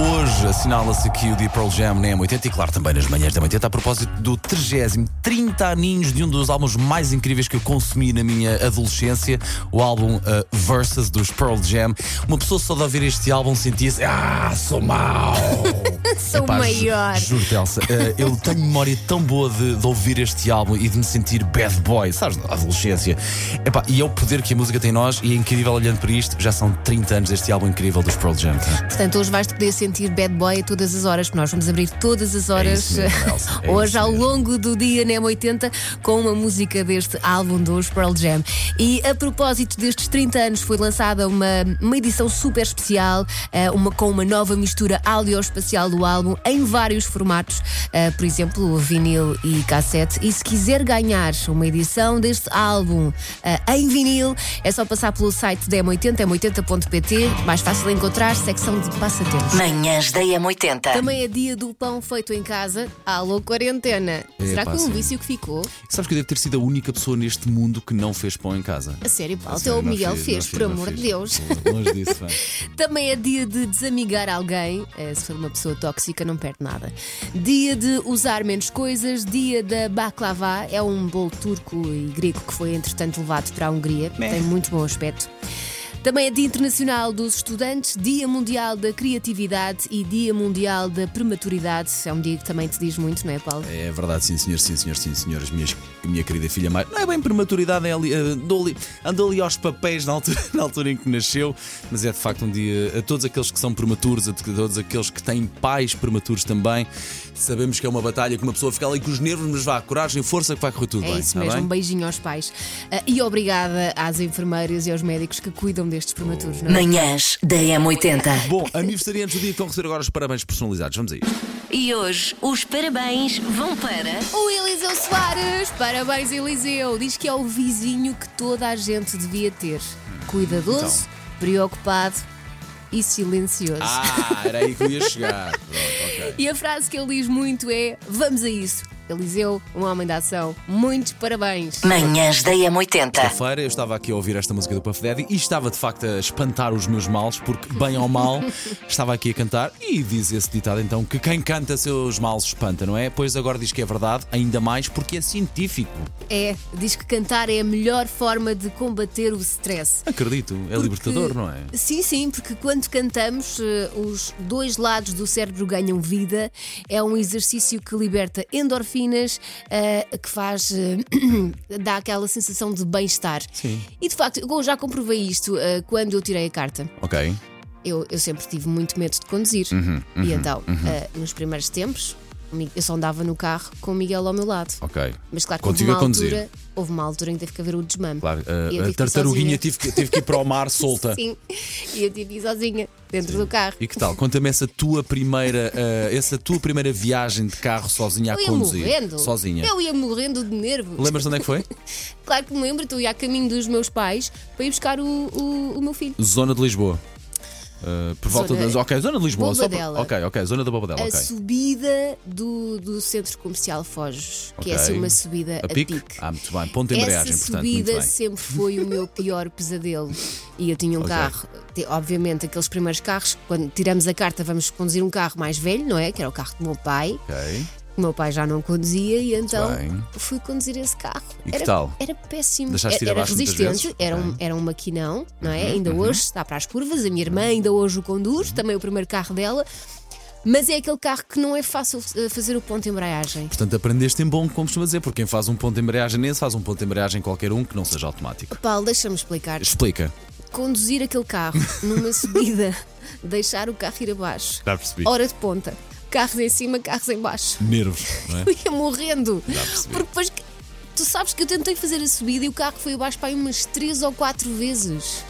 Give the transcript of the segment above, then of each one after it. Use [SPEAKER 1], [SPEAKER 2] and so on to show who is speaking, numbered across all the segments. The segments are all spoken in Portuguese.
[SPEAKER 1] Hoje assinala-se aqui o Deep Pearl Jam na M80 e claro também nas manhãs da M80 a propósito do 30 30 aninhos de um dos álbuns mais incríveis que eu consumi na minha adolescência, o álbum uh, Versus dos Pearl Jam. Uma pessoa só de ouvir este álbum sentia-se Ah, sou mau!
[SPEAKER 2] Sou
[SPEAKER 1] Epá,
[SPEAKER 2] maior.
[SPEAKER 1] ju- Juro-te, Elsa, uh, eu tenho memória tão boa de, de ouvir este álbum e de me sentir bad boy, sabes, adolescência. Epá, e é o poder que a música tem em nós e é incrível olhando para isto, já são 30 anos deste álbum incrível dos Pearl Jam. tá?
[SPEAKER 2] Portanto, hoje vais-te poder sentir bad boy a todas as horas, porque nós vamos abrir todas as horas
[SPEAKER 1] isso mesmo, Elsa, é
[SPEAKER 2] hoje ao longo do dia na M80 com uma música deste álbum dos Pearl Jam. E a propósito destes 30 anos foi lançada uma, uma edição super especial, eh, uma, com uma nova mistura audioespacial do álbum em vários formatos, eh, por exemplo, vinil e cassete. E se quiser ganhar uma edição deste álbum eh, em vinil, é só passar pelo site da M80, m80.pt, mais fácil de encontrar, secção de passatempos.
[SPEAKER 3] Manhãs da M80.
[SPEAKER 2] Também é dia do pão feito em casa. Alô, quarentena. Será
[SPEAKER 1] Epá,
[SPEAKER 2] que foi um
[SPEAKER 1] sim.
[SPEAKER 2] vício que ficou?
[SPEAKER 1] Sabes que eu devo ter sido a única pessoa neste mundo que não fez pão em casa.
[SPEAKER 2] A sério, Paulo,
[SPEAKER 1] A
[SPEAKER 2] até o
[SPEAKER 1] não
[SPEAKER 2] Miguel
[SPEAKER 1] fiz,
[SPEAKER 2] fez,
[SPEAKER 1] não fiz,
[SPEAKER 2] por
[SPEAKER 1] não
[SPEAKER 2] amor de
[SPEAKER 1] fiz.
[SPEAKER 2] Deus.
[SPEAKER 1] Longe disso, vai.
[SPEAKER 2] Também é dia de desamigar alguém. eh, Se for uma pessoa tóxica, não perde nada. Dia de usar menos coisas. Dia da baklava. É um bolo turco e grego que foi, entretanto, levado para a Hungria. Tem muito bom aspecto. Também é Dia Internacional dos Estudantes, Dia Mundial da Criatividade e Dia Mundial da Prematuridade. É um dia que também te diz muito, não é, Paulo?
[SPEAKER 1] É verdade, sim senhor, sim senhor, sim senhor. As minhas, minha querida filha mais. Não é bem prematuridade, é ali, eh, andou, ali, andou ali aos papéis na altura, na altura em que nasceu, mas é de facto um dia a todos aqueles que são prematuros, a todos aqueles que têm pais prematuros também. Sabemos que é uma batalha que uma pessoa fica ali com os nervos, mas vá, coragem, força que vai correr tudo
[SPEAKER 2] É
[SPEAKER 1] bem.
[SPEAKER 2] isso
[SPEAKER 1] tá
[SPEAKER 2] mesmo,
[SPEAKER 1] bem?
[SPEAKER 2] um beijinho aos pais. Ah, e obrigada às enfermeiras e aos médicos que cuidam destes prematuros, não é?
[SPEAKER 3] Manhãs da M80.
[SPEAKER 1] Bom, aniversariantes do dia que vão receber agora os parabéns personalizados. Vamos a isto.
[SPEAKER 3] E hoje os parabéns vão para.
[SPEAKER 2] O Eliseu Soares, parabéns Eliseu, diz que é o vizinho que toda a gente devia ter. Cuidadoso, preocupado e silencioso.
[SPEAKER 1] Então. Ah, era aí que eu ia chegar. Pronto, ok.
[SPEAKER 2] E a frase que ele diz muito é: Vamos a isso. Eliseu, um homem da ação, muitos parabéns.
[SPEAKER 3] Manhãs da M80.
[SPEAKER 1] feira eu estava aqui a ouvir esta música do Puff Daddy e estava de facto a espantar os meus males, porque, bem ou mal, estava aqui a cantar e diz esse ditado então que quem canta seus males espanta, não é? Pois agora diz que é verdade, ainda mais porque é científico.
[SPEAKER 2] É, diz que cantar é a melhor forma de combater o stress.
[SPEAKER 1] Acredito, é
[SPEAKER 2] Porque-
[SPEAKER 1] libertador, não é?
[SPEAKER 2] Sim, sim, porque quando cantamos, eh, os dois lados do cérebro ganham vida. É um exercício que liberta endorfinas, eh, que faz. eh, dá aquela sensação de bem-estar.
[SPEAKER 1] Sim.
[SPEAKER 2] E de facto, eu já comprovei isto eh, quando eu tirei a carta.
[SPEAKER 1] Ok.
[SPEAKER 2] Eu, eu sempre tive muito medo de conduzir.
[SPEAKER 1] Uhum,
[SPEAKER 2] e então, eh, nos primeiros tempos, eu só andava no carro com o Miguel ao meu lado.
[SPEAKER 1] Ok.
[SPEAKER 2] Mas claro que houve
[SPEAKER 1] Contigo
[SPEAKER 2] uma,
[SPEAKER 1] a conduzir.
[SPEAKER 2] altura, houve uma altura em que teve que haver o desmame.
[SPEAKER 1] Claro,
[SPEAKER 2] E eu
[SPEAKER 1] a,
[SPEAKER 2] tive
[SPEAKER 1] a
[SPEAKER 2] ir
[SPEAKER 1] tartaruguinha
[SPEAKER 2] sozinha.
[SPEAKER 1] tive que, teve que ir para o mar solta.
[SPEAKER 2] Sim, e eu tive que ir sozinha, dentro do carro.
[SPEAKER 1] E que tal? Conta-me essa tua primeira, eh, essa tua primeira viagem de carro sozinha a
[SPEAKER 2] Eu ia
[SPEAKER 1] conduzir.
[SPEAKER 2] morrendo.
[SPEAKER 1] Sozinha.
[SPEAKER 2] Eu ia morrendo de nervos.
[SPEAKER 1] Lembras de onde é que foi?
[SPEAKER 2] Claro que me lembro, estou ia a caminho dos meus pais para ir buscar o, o, o meu filho.
[SPEAKER 1] Zona de Lisboa. Uh, por volta
[SPEAKER 2] Zona-
[SPEAKER 1] das. Ok, zona de Lisboa. só
[SPEAKER 2] Bobadela.
[SPEAKER 1] ok, ok, zona da Bobadela.
[SPEAKER 2] A subida do, do centro comercial Foges, que é
[SPEAKER 1] Ok.
[SPEAKER 2] assim uma subida a,
[SPEAKER 1] A pique?
[SPEAKER 2] pique.
[SPEAKER 1] Ah, muito bem. Ponto de embreagem,
[SPEAKER 2] Essa
[SPEAKER 1] portanto. Muito
[SPEAKER 2] subida sempre foi o meu pior pesadelo. E eu tinha um
[SPEAKER 1] Ok.
[SPEAKER 2] carro, te- obviamente, aqueles primeiros carros, quando tiramos a carta, vamos conduzir um carro mais velho, não é? Que era o carro do meu pai.
[SPEAKER 1] Ok.
[SPEAKER 2] O meu pai já não conduzia e então
[SPEAKER 1] bem.
[SPEAKER 2] fui conduzir esse carro.
[SPEAKER 1] E que
[SPEAKER 2] era,
[SPEAKER 1] tal?
[SPEAKER 2] Era péssimo.
[SPEAKER 1] Deixaste
[SPEAKER 2] era
[SPEAKER 1] muitas
[SPEAKER 2] resistente, era, um.
[SPEAKER 1] Uhum,
[SPEAKER 2] era um maquinão, não é? ainda hoje está para as curvas, a minha irmã ainda hoje o conduz, também o primeiro carro dela. Mas é aquele carro que não é fácil eh, fazer o ponto de embreagem.
[SPEAKER 1] Portanto, aprendeste em bom, como costuma dizer, porque quem faz um ponto de embreagem nesse faz um ponto de embreagem qualquer um que não seja automático.
[SPEAKER 2] Paulo, deixa-me explicar.
[SPEAKER 1] Explica.
[SPEAKER 2] Conduzir aquele carro numa subida, deixar o carro ir abaixo,
[SPEAKER 1] Já percebi.
[SPEAKER 2] hora de ponta, carros em cima, carros em baixo.
[SPEAKER 1] Nervos, não é?
[SPEAKER 2] Eu ia morrendo. Porque depois tu sabes que eu tentei fazer a subida e o carro foi abaixo para aí umas 3 ou 4 vezes.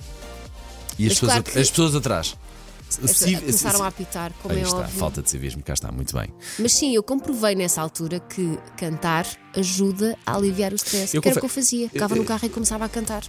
[SPEAKER 1] E as pessoas,
[SPEAKER 2] claro que-
[SPEAKER 1] as pessoas atrás. Civ-
[SPEAKER 2] começaram a apitar, como
[SPEAKER 1] Aí
[SPEAKER 2] é
[SPEAKER 1] está,
[SPEAKER 2] óbvio.
[SPEAKER 1] falta de civismo, cá está, muito bem.
[SPEAKER 2] Mas sim, eu comprovei nessa altura que cantar ajuda a aliviar o stress.
[SPEAKER 1] Eu
[SPEAKER 2] que era o
[SPEAKER 1] confe-
[SPEAKER 2] que eu fazia. Ficava no carro e começava a cantar.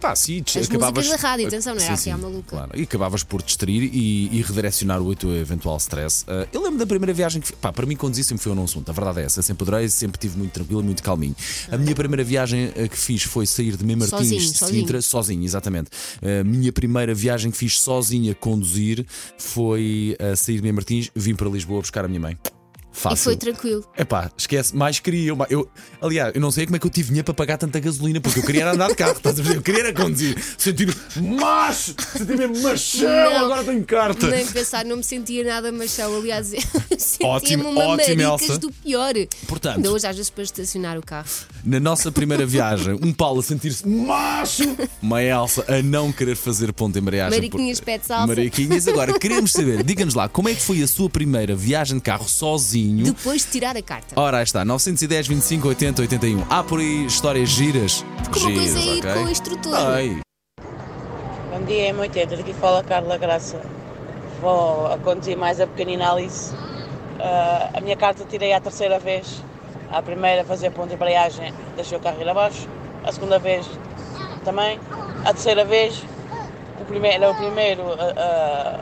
[SPEAKER 1] Pá, sim,
[SPEAKER 2] As músicas da rádio, atenção, não era assim à maluca.
[SPEAKER 1] Claro. E acabavas por distrair e, e redirecionar o teu eventual stress. Uh, eu lembro da primeira viagem que. Pá, para mim, conduzir sempre foi um assunto. A verdade é essa. Eu sempre adorei, sempre tive muito tranquilo e muito calminho. A minha primeira viagem uh, que fiz foi sair de Mem Martins
[SPEAKER 2] Sozinho,
[SPEAKER 1] de
[SPEAKER 2] sozinho.
[SPEAKER 1] Sintra, sozinho, exatamente. A minha primeira viagem que fiz sozinha a conduzir foi a sair de Mem Martins, vim para Lisboa buscar a minha mãe. Fácil.
[SPEAKER 2] E foi tranquilo.
[SPEAKER 1] Epá, esquece, mais queria. Eu, eu, aliás, eu não sei como é que eu tive dinheiro para pagar tanta gasolina, porque eu queria andar de carro, estás a ver? Eu queria conduzir, sentir macho, sentir mesmo machão,
[SPEAKER 2] Não,
[SPEAKER 1] agora tenho carta.
[SPEAKER 2] Nem pensar, não me sentia nada machão. Aliás, sentia-me uma
[SPEAKER 1] ótimo, Elsa.
[SPEAKER 2] do pior.
[SPEAKER 1] Portanto-
[SPEAKER 2] Ainda hoje, às vezes, para estacionar o carro.
[SPEAKER 1] Na nossa primeira viagem, um Paulo a sentir-se macho, uma Elsa a não querer fazer ponto de embreagem.
[SPEAKER 2] Mariquinhas, pede salsa.
[SPEAKER 1] Mariquinhas, agora queremos saber, diga-nos lá, como é que foi a sua primeira viagem de carro sozinho?
[SPEAKER 2] Depois de tirar a carta.
[SPEAKER 1] Ora, aí está, 910, 25, 80, 81. Há por aí histórias giras.
[SPEAKER 2] Porque uma coisa
[SPEAKER 1] giras,
[SPEAKER 2] é ir
[SPEAKER 1] ok?
[SPEAKER 2] com o instrutor.
[SPEAKER 1] Ai,
[SPEAKER 4] Bom dia, M80. Daqui fala a Carla Graça. Vou a conduzir mais a pequenina Alice. Ah, a minha carta tirei a terceira vez. A primeira fazer ponto de embreagem, deixei o carro ir abaixo. A segunda vez também. A terceira vez, o primeiro, era o primeiro, ah, ah,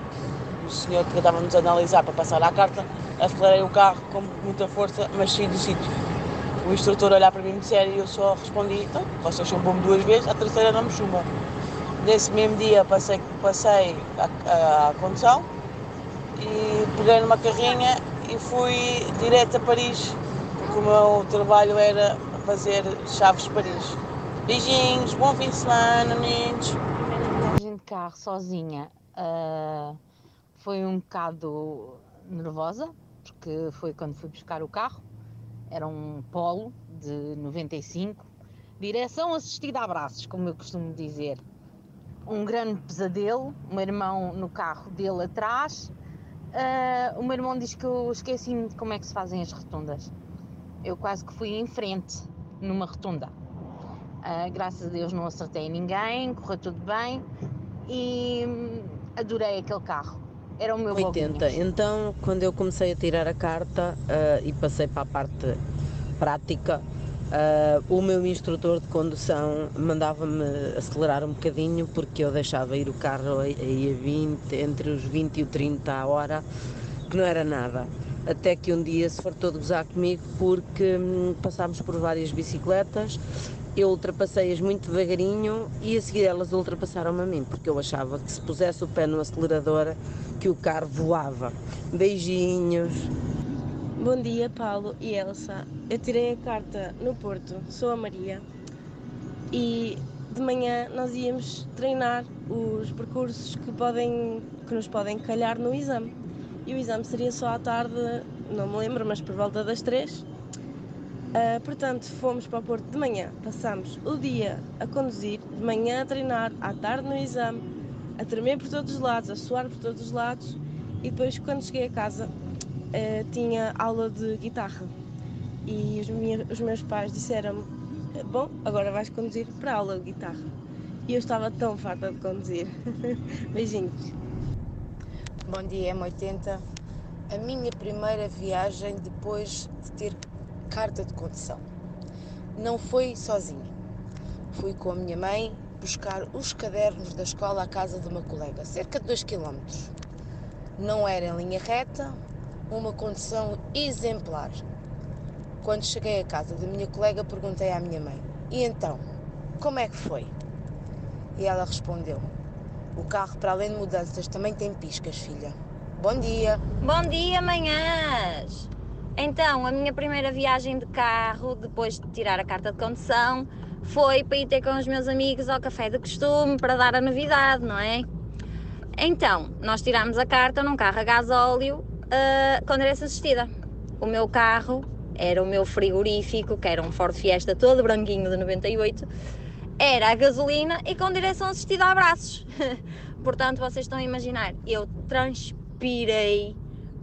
[SPEAKER 4] o senhor que estava-nos a analisar para passar a carta, acelerei o carro com muita força, mas saí do sítio. O instrutor olhar para mim muito sério e eu só respondi, então, vocês chumbam-me duas vezes, a terceira não me chumba. Nesse mesmo dia passei, passei a, a, a condução e peguei numa carrinha e fui direto a Paris, porque o meu trabalho era fazer chaves Paris. Beijinhos, bom fim de semana, meninos.
[SPEAKER 5] viagem de carro sozinha ah, foi um bocado nervosa, porque foi quando fui buscar o carro. Era um polo de 95, direção assistida a braços, como eu costumo dizer. Um grande pesadelo, o meu irmão no carro dele atrás. Ah, o meu irmão diz que eu esqueci-me de como é que se fazem as rotundas. Eu quase que fui em frente numa rotunda. Ah, graças a Deus não acertei ninguém, correu tudo bem e adorei aquele carro. Era o meu
[SPEAKER 6] 80.
[SPEAKER 5] Bobinhas.
[SPEAKER 6] Então, quando eu comecei a tirar a carta ah, e passei para a parte prática, ah, o meu instrutor de condução mandava-me acelerar um bocadinho porque eu deixava ir o carro aí a 20, entre os 20 e o 30 a hora, que não era nada. Até que um dia se fartou de gozar comigo porque hum, passámos por várias bicicletas, eu ultrapassei-as muito devagarinho e a seguir elas ultrapassaram-me a mim, porque eu achava que se pusesse o pé no acelerador que o carro voava. Beijinhos.
[SPEAKER 7] Bom dia, Paulo e Elsa. Eu tirei a carta no Porto, sou a Maria, e de manhã nós íamos treinar os percursos que, podem, que nos podem calhar no exame. E o exame seria só à tarde, não me lembro, mas por volta das três. Ah, portanto, fomos para o Porto de manhã, passámos o dia a conduzir, de manhã a treinar, à tarde no exame, a tremer por todos os lados, a suar por todos os lados, e depois, quando cheguei a casa, eh, tinha aula de guitarra e os, minha- os meus pais disseram-me: Bom, agora vais conduzir para a aula de guitarra. E eu estava tão farta de conduzir. Beijinhos.
[SPEAKER 8] Bom dia, M80. A minha primeira viagem depois de ter carta de condução. Não foi sozinha. Fui com a minha mãe buscar os cadernos da escola à casa de uma colega, cerca de 2 km. Não era em linha reta, uma condução exemplar. Quando cheguei à casa da minha colega, perguntei à minha mãe: E então, como é que foi? E ela respondeu: O carro, para além de mudanças, também tem piscas, filha. Bom dia!
[SPEAKER 9] Bom dia, manhãs! Então, a minha primeira viagem de carro, depois de tirar a carta de condução, foi para ir ter com os meus amigos ao café de costume para dar a novidade, não é? Então, nós tirámos a carta num carro a gasóleo ah, com direção assistida. O meu carro era o meu frigorífico, que era um Ford Fiesta todo branquinho de 98, era a gasolina e com direção assistida a braços. Portanto, vocês estão a imaginar, eu transpirei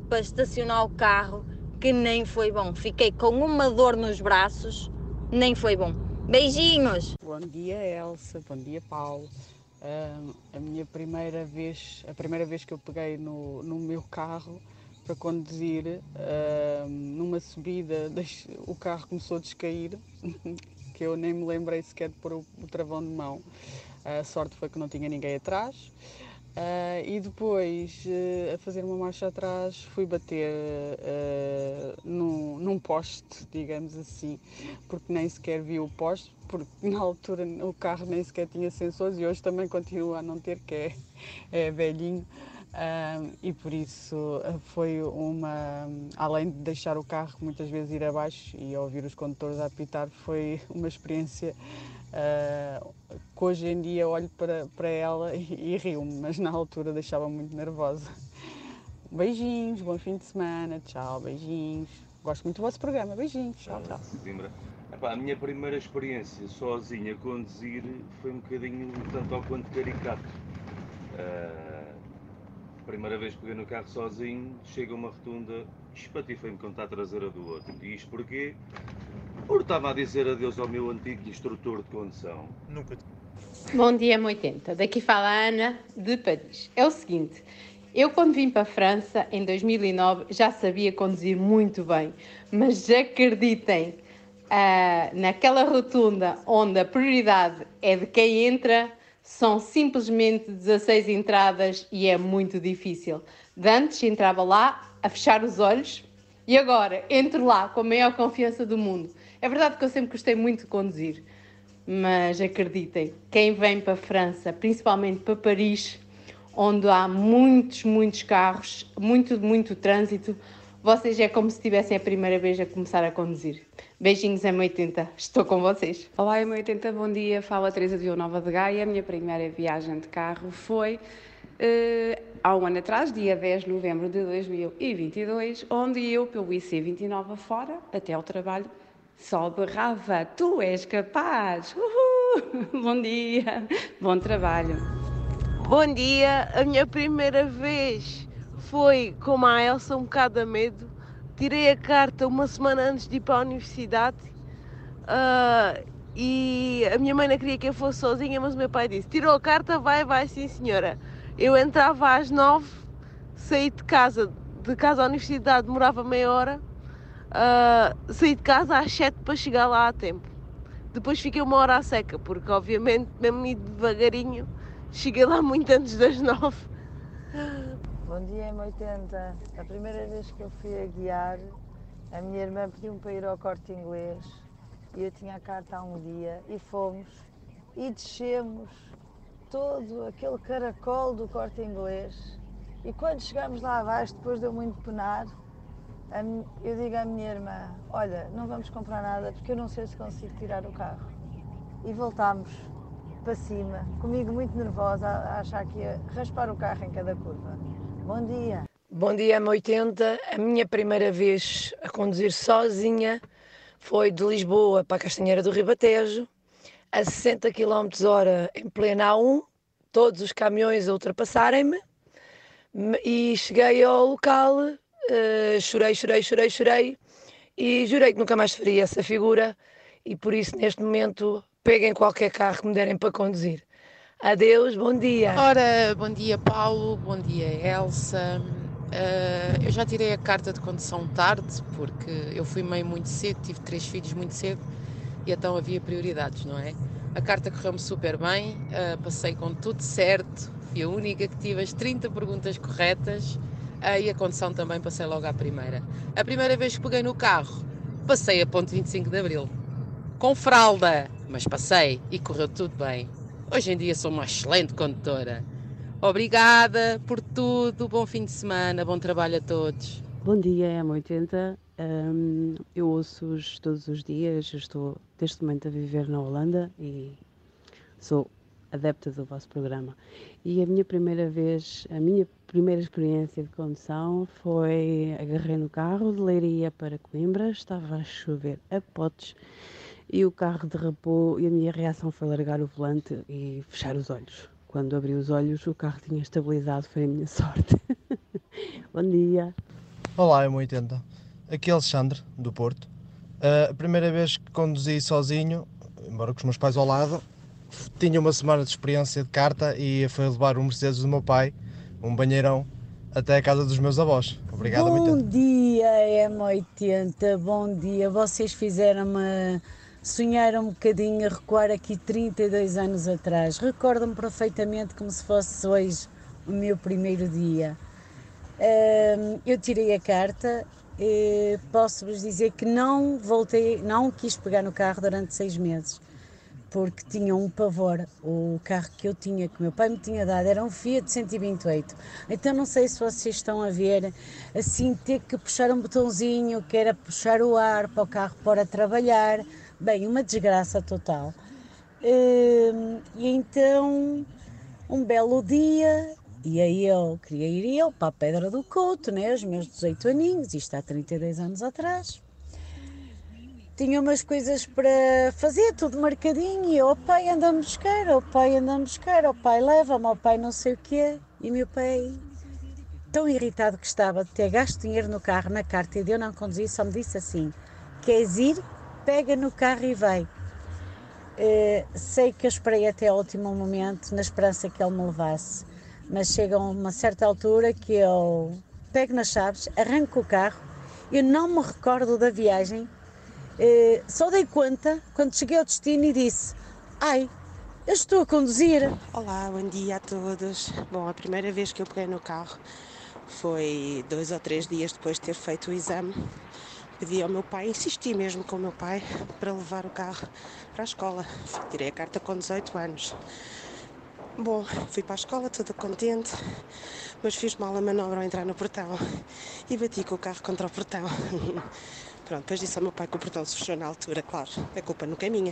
[SPEAKER 9] para estacionar o carro, que nem foi bom. Fiquei com uma dor nos braços, nem foi bom. Beijinhos!
[SPEAKER 10] Bom dia, Elsa. Bom dia, Paulo. Ahm, a minha primeira vez, a primeira vez que eu peguei no, no meu carro para conduzir, ahm, numa subida, o carro começou a descair, que eu nem me lembrei sequer de pôr o, o travão de mão. A sorte foi que não tinha ninguém atrás. Uh, e depois, uh, a fazer uma marcha atrás, fui bater uh, num, num poste, digamos assim, porque nem sequer vi o poste, porque na altura o carro nem sequer tinha sensores e hoje também continua a não ter, que é, é velhinho. e por isso foi uma. Além de deixar o carro muitas vezes ir abaixo e ouvir os condutores a apitar, foi uma experiência Uh, que hoje em dia olho para, para ela e, e rio-me, mas na altura deixava muito nervosa. Beijinhos, bom fim de semana, tchau, beijinhos. Gosto muito do vosso programa, beijinhos, tchau, tchau.
[SPEAKER 11] Epá, a minha primeira experiência sozinha a conduzir foi um bocadinho tanto ao quanto caricato. Uh, primeira vez que peguei no carro sozinho, chega uma rotunda, espatifei-me contra a traseira do outro. E isto porquê? Porque estava a dizer adeus ao meu antigo instrutor de condução.
[SPEAKER 12] Nunca.
[SPEAKER 13] Bom dia, M80. Daqui fala a Ana, de Paris. É o seguinte, eu quando vim para a França, em 2009, já sabia conduzir muito bem. Mas acreditem, uh, naquela rotunda onde a prioridade é de quem entra, são simplesmente 16 entradas e é muito difícil. De antes entrava lá a fechar os olhos e agora entro lá com a maior confiança do mundo. É verdade que eu sempre gostei muito de conduzir, mas acreditem, quem vem para a França, principalmente para Paris, onde há muitos, muitos carros, muito, muito trânsito, vocês é como se estivessem a primeira vez a começar a conduzir. Beijinhos M80, estou com vocês.
[SPEAKER 14] Olá M80, bom dia, fala Teresa de Nova de Gaia. A minha primeira viagem de carro foi uh, há um ano atrás, dia 10 de novembro de 2022, onde eu, pelo IC29 fora, até ao trabalho, só berrava: Tu és capaz! Uhul! Bom dia, bom trabalho.
[SPEAKER 15] Bom dia, a minha primeira vez foi como a Elsa, um bocado a medo. Tirei a carta uma semana antes de ir para a universidade uh, e a minha mãe não queria que eu fosse sozinha, mas o meu pai disse: Tirou a carta, vai, vai, sim senhora. Eu entrava às nove, saí de casa, de casa à universidade demorava meia hora uh, saí de casa às 7 para chegar lá a tempo. Depois fiquei uma hora à seca, porque obviamente, mesmo ir devagarinho, cheguei lá muito antes das 9.
[SPEAKER 16] Bom dia, M80. A primeira vez que eu fui a guiar, a minha irmã pediu-me para ir ao corte inglês e eu tinha a carta há um dia e fomos e descemos todo aquele caracol do corte inglês. E quando chegámos lá abaixo, depois deu muito penar, eu digo à minha irmã: Olha, não vamos comprar nada porque eu não sei se consigo tirar o carro. E voltámos para cima, comigo muito nervosa, a achar que ia raspar o carro em cada curva. Bom dia.
[SPEAKER 17] Bom dia, M80. A minha primeira vez a conduzir sozinha foi de Lisboa para a Castanheira do Ribatejo, a 60 km hora em plena A1, todos os caminhões a ultrapassarem-me, e cheguei ao local Uh, chorei, chorei, chorei, chorei e jurei que nunca mais faria essa figura e por isso neste momento peguem qualquer carro que me derem para conduzir. Adeus, bom dia.
[SPEAKER 9] Ora, bom dia Paulo, bom dia Elsa. Uh, eu já tirei a carta de condução tarde porque eu fui mãe muito cedo, tive três filhos muito cedo e então havia prioridades, não é? A carta correu-me super bem, uh, passei com tudo certo, fui a única que tive as 30 perguntas corretas Aí a condução também passei logo à primeira. A primeira vez que peguei no carro, passei a ponto 25 de Abril. Com fralda, mas passei e correu tudo bem. Hoje em dia sou uma excelente condutora. Obrigada por tudo, bom fim de semana, bom trabalho a todos.
[SPEAKER 18] Bom dia, M80. Um, eu ouço-os todos os dias, eu estou neste momento a viver na Holanda e sou adepta do vosso programa. E a minha primeira vez, a minha primeira experiência de condução foi agarrei no carro de Leiria para Coimbra, estava a chover a potes e o carro derrapou e a minha reação foi largar o volante e fechar os olhos. Quando abri os olhos, o carro tinha estabilizado, foi a minha sorte. Bom dia.
[SPEAKER 12] Olá, M80. Aqui é Alexandre, do Porto. A primeira vez que conduzi sozinho, embora com os meus pais ao lado, tinha uma semana de experiência de carta e foi levar o Mercedes do meu pai, um banheirão, até a casa dos meus avós. Obrigado,
[SPEAKER 19] Bom dia, M80, bom dia. Vocês fizeram uma, sonhar um bocadinho, a recuar aqui 32 anos atrás. Recordo-me perfeitamente como se fosse hoje o meu primeiro dia. Eu tirei a carta, e posso-vos dizer que não voltei, não quis pegar no carro durante seis meses, porque tinha um pavor. O carro que eu tinha, que meu pai me tinha dado, era um Fiat 128. Então não sei se vocês estão a ver, assim, ter que puxar um botãozinho, que era puxar o ar para o carro para trabalhar. Bem, uma desgraça total. Hum, E então, um belo dia, e aí eu queria ir eu para a Pedra do Couto, né, os meus 18 aninhos, isto há 32 anos atrás. Tinha umas coisas para fazer, tudo marcadinho, e eu, oh pai, anda-me buscar, oh pai, anda-me buscar, oh pai, leva-me, oh pai, não sei o quê. E meu pai, tão irritado que estava de ter gasto dinheiro no carro, na carta, e de eu não conduzir, só me disse assim, queres ir? Pega no carro e vai. Eh, sei que eu esperei até ao último momento, na esperança que ele me levasse, mas chega a uma certa altura que eu pego nas chaves, arranco o carro, eu não me recordo da viagem, eh, só dei conta quando cheguei ao destino e disse: Ai, eu estou a conduzir.
[SPEAKER 20] Olá, bom dia a todos. Bom, a primeira vez que eu peguei no carro foi dois ou três dias depois de ter feito o exame. Pedi ao meu pai, insisti mesmo com o meu pai para levar o carro para a escola. Tirei a carta com 18 anos. Bom, fui para a escola toda contente, mas fiz mal a manobra ao entrar no portão e bati com o carro contra o portão. Pronto, depois disse ao meu pai que o portão se fechou na altura, claro, a culpa nunca é minha.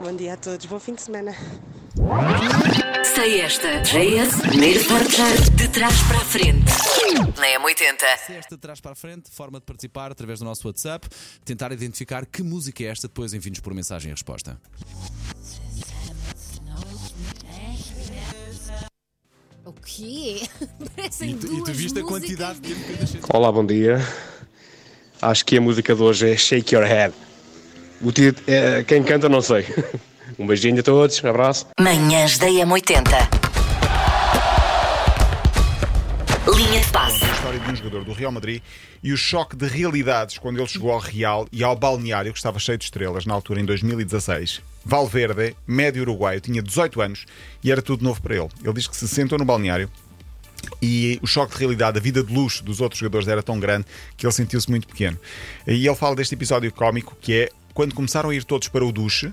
[SPEAKER 20] Bom dia a todos, bom fim de semana.
[SPEAKER 3] Sei esta. JS, primeiro forjar de trás para a frente. Na M80.
[SPEAKER 1] Se esta de trás para a frente, forma de participar através do nosso WhatsApp, tentar identificar que música é esta, depois envie-nos por mensagem a resposta.
[SPEAKER 2] O quê? Parecem
[SPEAKER 1] E tu, e
[SPEAKER 2] duas
[SPEAKER 1] tu viste a
[SPEAKER 2] músicas
[SPEAKER 1] quantidade de tempo que eu deixei.
[SPEAKER 21] Olá, bom dia. Acho que a música de hoje é Shake Your Head. O título, é, quem canta não sei. Um beijinho a todos, um abraço.
[SPEAKER 3] Manhãs da M80. Linha de passe.
[SPEAKER 22] a história de um jogador do Real Madrid e o choque de realidades quando ele chegou ao Real e ao balneário que estava cheio de estrelas na altura em 2016. Valverde, médio uruguaio, tinha 18 anos e era tudo novo para ele. Ele diz que se sentou no balneário e o choque de realidade, a vida de luxo dos outros jogadores era tão grande que ele sentiu-se muito pequeno. E ele fala deste episódio cómico que é quando começaram a ir todos para o duche,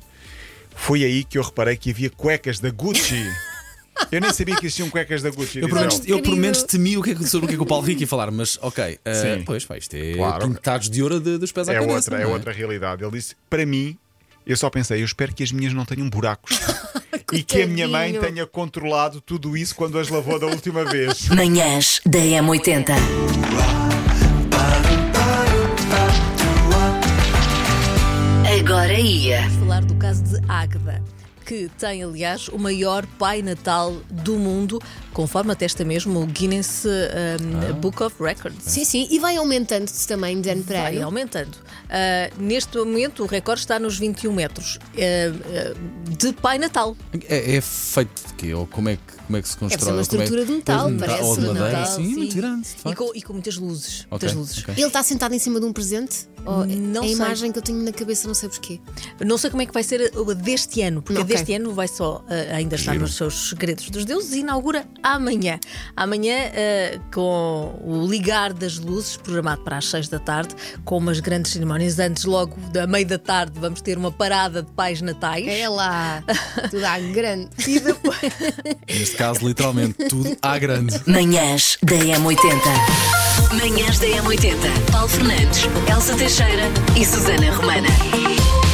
[SPEAKER 22] foi aí que eu reparei que havia cuecas da Gucci. Eu nem sabia que existiam cuecas da Gucci.
[SPEAKER 1] Eu, pelo menos, eu pelo menos temi o que é sobre o que é que o Paulo Rico ia falar, mas ok.
[SPEAKER 22] Sim.
[SPEAKER 1] pois, pá, isto é
[SPEAKER 22] Claro.
[SPEAKER 1] pintados de ouro de- dos pés à
[SPEAKER 22] é
[SPEAKER 1] cabeça.
[SPEAKER 22] outra, é
[SPEAKER 1] não
[SPEAKER 22] outra realidade. Ele disse: para mim, eu só pensei, eu espero que as minhas não tenham buracos. e que a minha mãe tenha controlado tudo isso quando as lavou da última vez.
[SPEAKER 3] Manhãs da M80. Agora ia.
[SPEAKER 7] Vamos falar do caso de Águeda, que tem, aliás, o maior Pai Natal do mundo, conforme atesta mesmo o Guinness um, Book of Records.
[SPEAKER 2] Sim, sim, e vai aumentando também de ano para
[SPEAKER 7] Vai
[SPEAKER 2] ano.
[SPEAKER 7] aumentando. Ah, neste momento, o recorde está nos 21 metros ah, ah, de Pai Natal.
[SPEAKER 1] É, é feito de quê? Ou como é que, como é que se
[SPEAKER 2] Deve
[SPEAKER 1] constrói?
[SPEAKER 2] ser uma
[SPEAKER 1] Como é-
[SPEAKER 2] estrutura de metal,
[SPEAKER 1] Ou
[SPEAKER 2] parece.
[SPEAKER 1] Ou de madeira?
[SPEAKER 2] Metal,
[SPEAKER 1] sim, muito grande. de
[SPEAKER 7] E com, e com muitas luzes.
[SPEAKER 1] Ok,
[SPEAKER 7] Muitas luzes.
[SPEAKER 1] ok.
[SPEAKER 2] Ele está sentado em cima de um presente? Ou
[SPEAKER 7] Não
[SPEAKER 2] a
[SPEAKER 7] sei.
[SPEAKER 2] imagem que eu tenho na cabeça, não sei porquê.
[SPEAKER 7] Não sei como é que vai ser a deste ano, porque a
[SPEAKER 2] Ok.
[SPEAKER 7] deste ano vai só ah, ainda estar
[SPEAKER 1] Giro.
[SPEAKER 7] nos seus segredos dos deuses e inaugura amanhã. Amanhã, ah, com o ligar das luzes, programado para as 6 da tarde, com umas grandes cerimónias. Antes, logo da meia da tarde, vamos ter uma parada de pais natais.
[SPEAKER 2] É lá, tudo à grande.
[SPEAKER 7] E depois.
[SPEAKER 1] Neste caso, literalmente, tudo à grande.
[SPEAKER 3] Manhãs da M80. Manhãs da M80. Paulo Fernandes, Elsa Teixeira e Susana Romana.